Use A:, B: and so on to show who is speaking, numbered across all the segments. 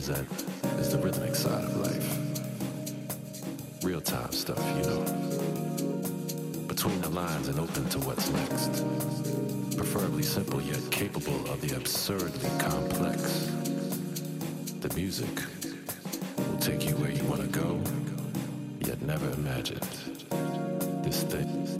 A: represent is the rhythmic side of life. Real time stuff, you know. Between the lines and open to what's next. Preferably simple yet capable of the absurdly complex. The music will take you where you want to go, yet never imagined. This thing.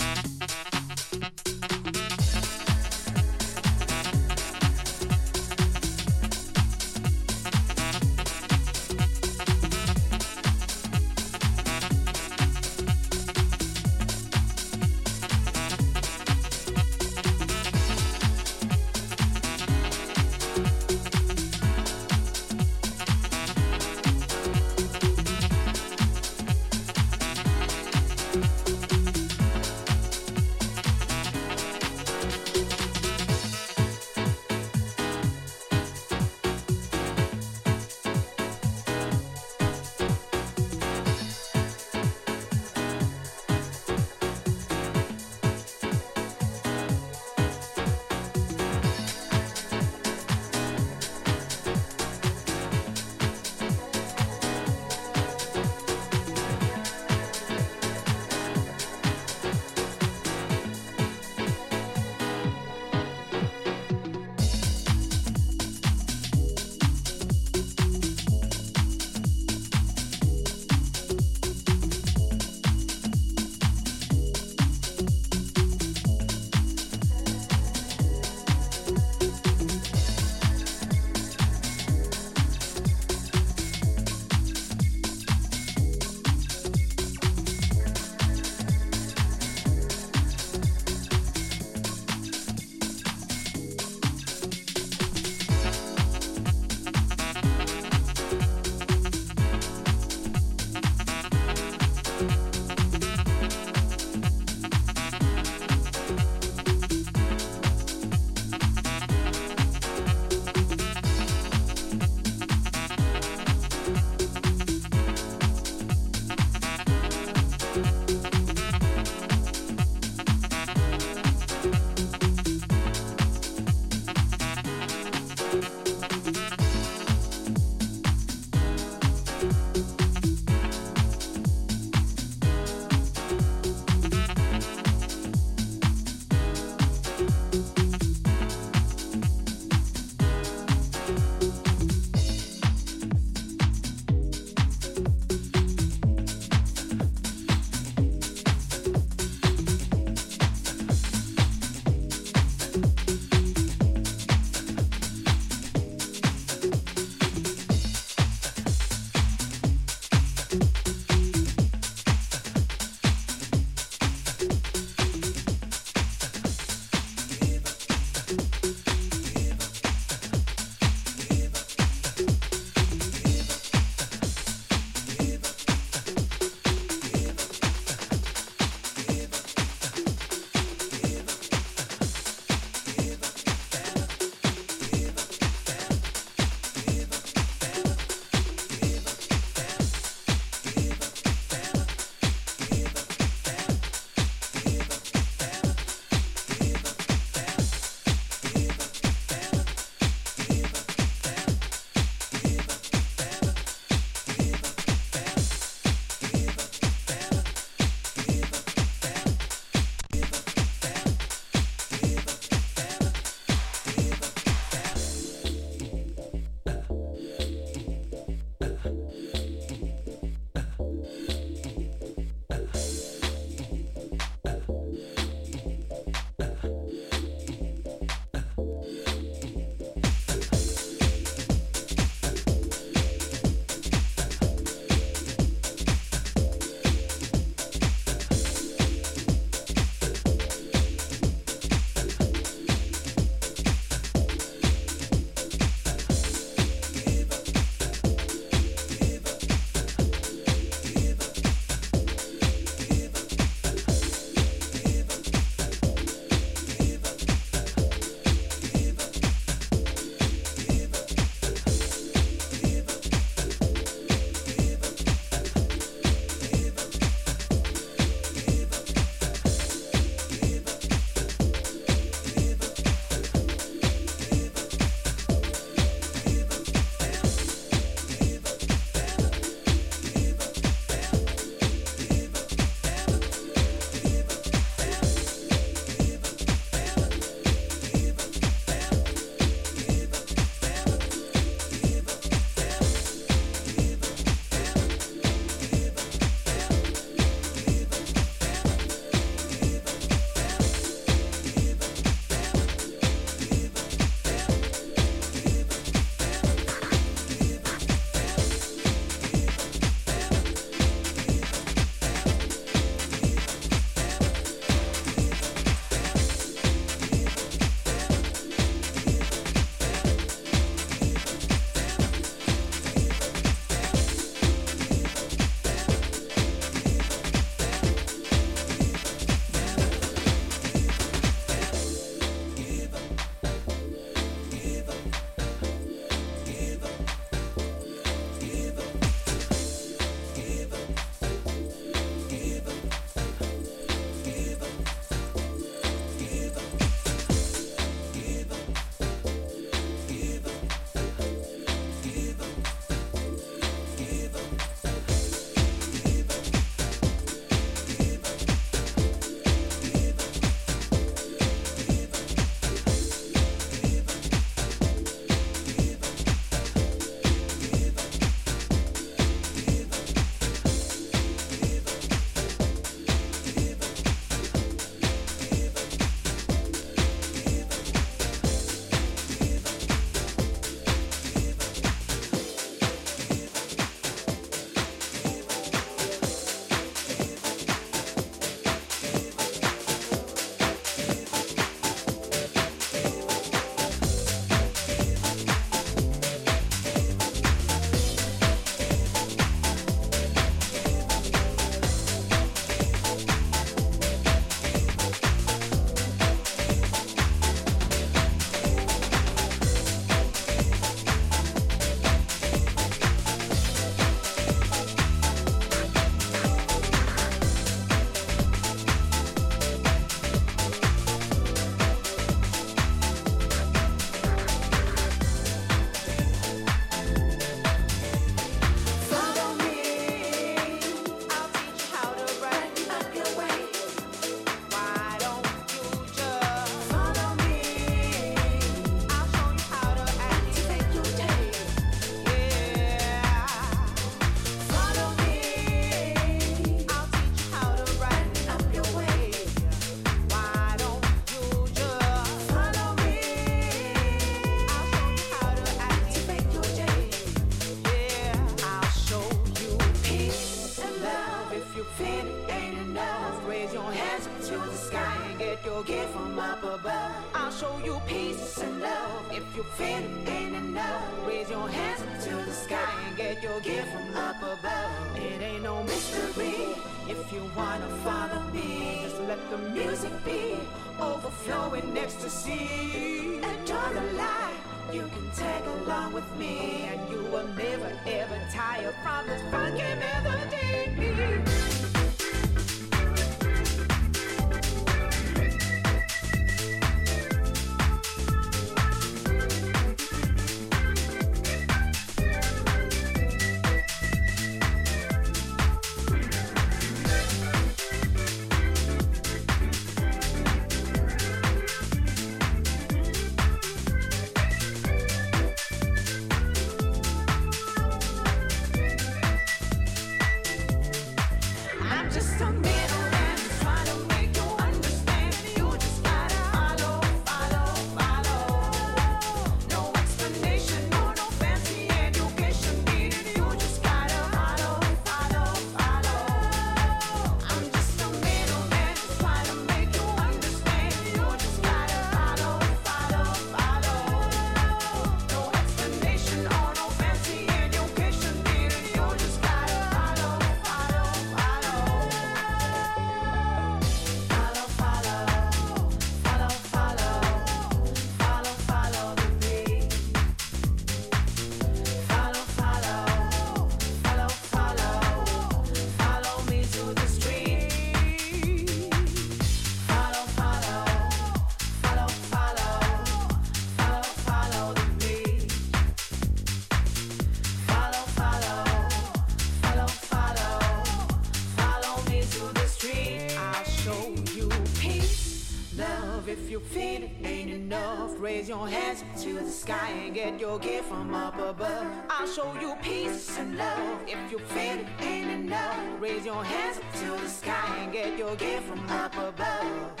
B: If you feel it ain't enough, raise your hands up to the sky and get your gift from up above.